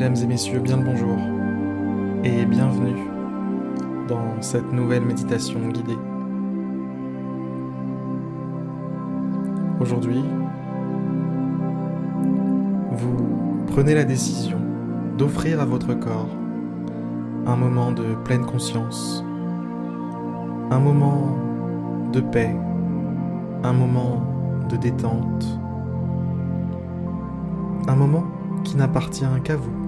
Mesdames et messieurs, bien le bonjour et bienvenue dans cette nouvelle méditation guidée. Aujourd'hui, vous prenez la décision d'offrir à votre corps un moment de pleine conscience, un moment de paix, un moment de détente, un moment qui n'appartient qu'à vous.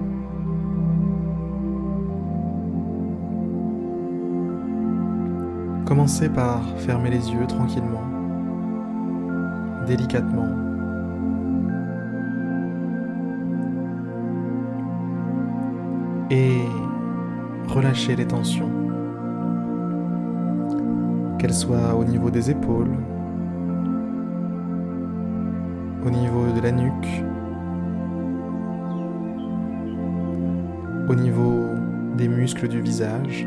Commencez par fermer les yeux tranquillement, délicatement. Et relâchez les tensions, qu'elles soient au niveau des épaules, au niveau de la nuque, au niveau des muscles du visage,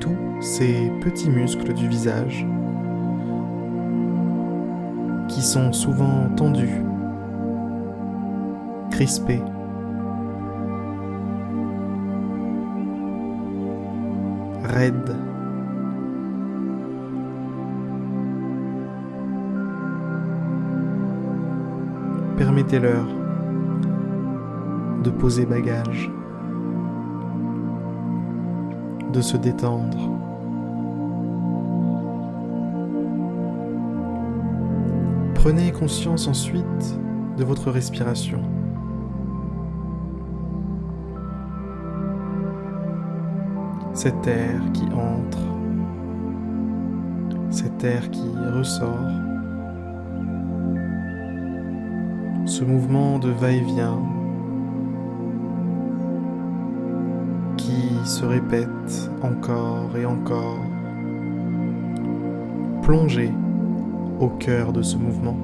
tous ces petits muscles du visage qui sont souvent tendus, crispés, raides. Permettez-leur de poser bagage, de se détendre. Prenez conscience ensuite de votre respiration. Cet air qui entre, cet air qui ressort, ce mouvement de va-et-vient se répète encore et encore. Plongez au cœur de ce mouvement.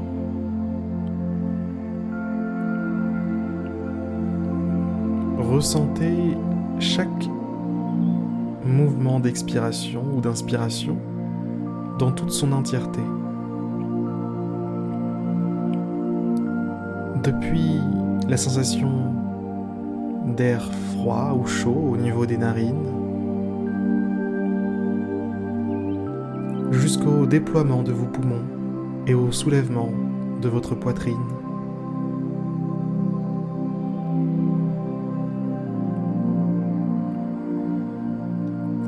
Ressentez chaque mouvement d'expiration ou d'inspiration dans toute son entièreté. Depuis la sensation d'air froid ou chaud au niveau des narines, jusqu'au déploiement de vos poumons et au soulèvement de votre poitrine.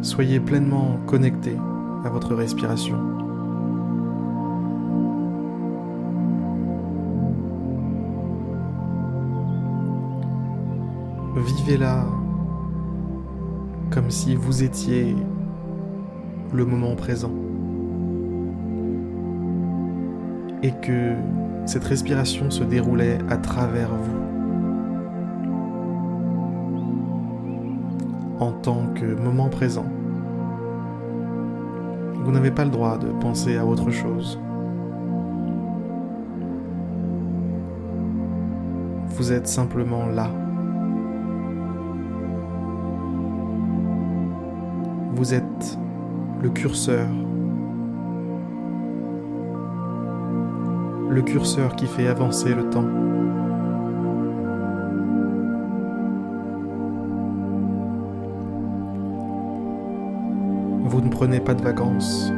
Soyez pleinement connecté à votre respiration. Vivez-la comme si vous étiez le moment présent. Et que cette respiration se déroulait à travers vous. En tant que moment présent. Vous n'avez pas le droit de penser à autre chose. Vous êtes simplement là. Vous êtes le curseur. Le curseur qui fait avancer le temps. Vous ne prenez pas de vacances.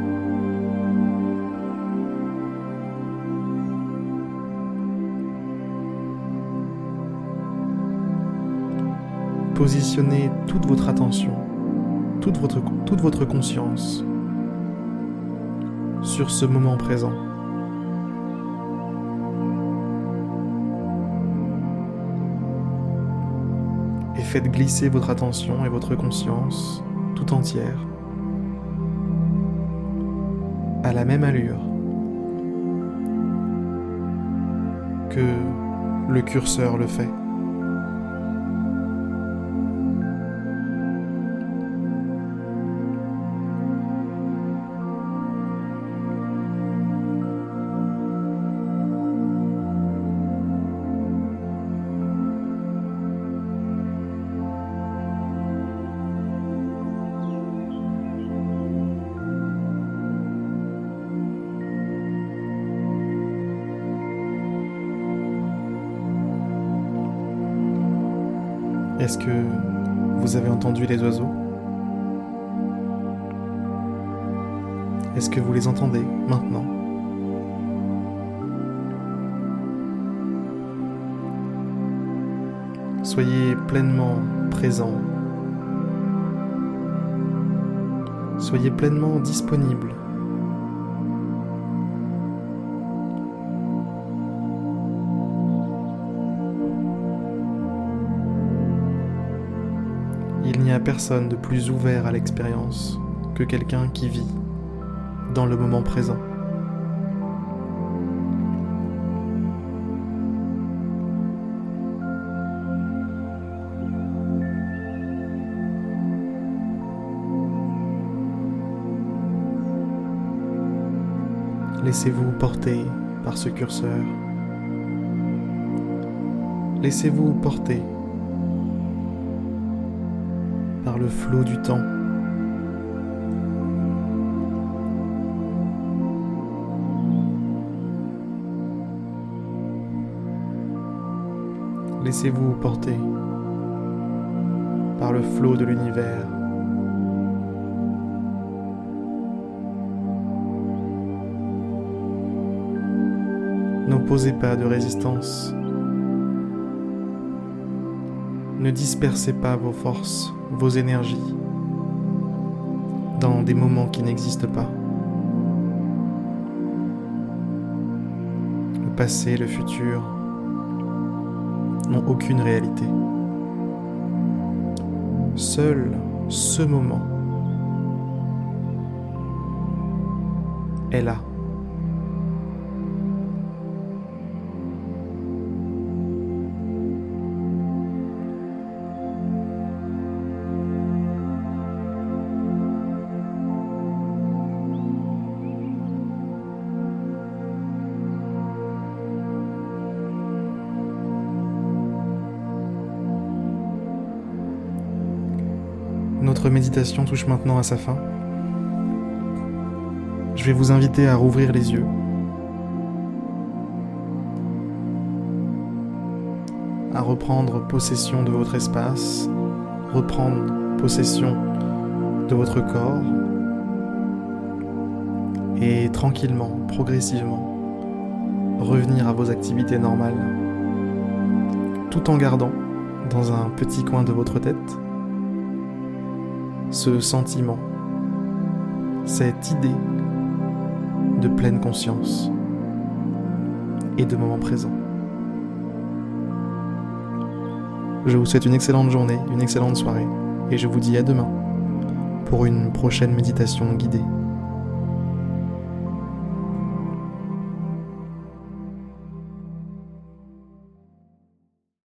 Positionnez toute votre attention toute votre, conscience sur ce moment présent. Et faites glisser votre attention et votre conscience tout entière à la même allure que le curseur le fait. Est-ce que vous avez entendu les oiseaux? Est-ce que vous les entendez maintenant? Soyez pleinement présent. Soyez pleinement disponible. Personne de plus ouvert à l'expérience que quelqu'un qui vit dans le moment présent. Laissez-vous porter par ce curseur. Laissez-vous porter par le flot du temps. Laissez-vous porter par le flot de l'univers. N'opposez pas de résistance. Ne dispersez pas vos forces, vos énergies dans des moments qui n'existent pas. Le passé, le futur n'ont aucune réalité. Seul ce moment est là. Notre méditation touche maintenant à sa fin. Je vais vous inviter à rouvrir les yeux, à reprendre possession de votre espace, reprendre possession de votre corps. Et tranquillement, progressivement, revenir à vos activités normales, tout en gardant dans un petit coin de votre tête ce sentiment, cette idée de pleine conscience et de moment présent. Je vous souhaite une excellente journée, une excellente soirée, et je vous dis à demain pour une prochaine méditation guidée.